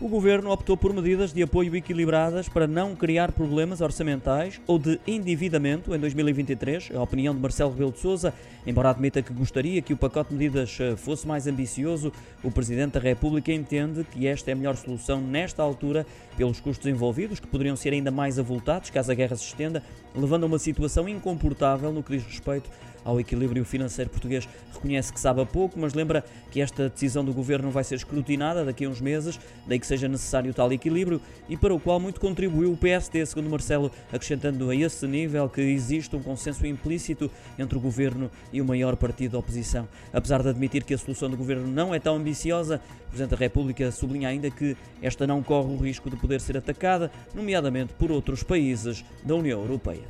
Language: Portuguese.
O governo optou por medidas de apoio equilibradas para não criar problemas orçamentais ou de endividamento em 2023. A opinião de Marcelo Rebelo de Sousa, embora admita que gostaria que o pacote de medidas eh, fosse mais ambicioso, o Presidente da República entende que esta é a melhor solução nesta altura, pelos custos envolvidos, que poderiam ser ainda mais avultados caso a guerra se estenda, levando a uma situação incomportável no que diz respeito ao equilíbrio financeiro português. Reconhece que sabe a pouco, mas lembra que esta decisão do governo vai ser escrutinada daqui a uns meses, daí que seja necessário tal equilíbrio e para o qual muito contribuiu o PST, segundo Marcelo, acrescentando a esse nível que existe um consenso implícito entre o governo e o maior partido da oposição. Apesar de admitir que a solução do governo não é tão ambiciosa, o Presidente da República sublinha ainda que esta não corre o risco de poder ser atacada, nomeadamente por outros países da União Europeia.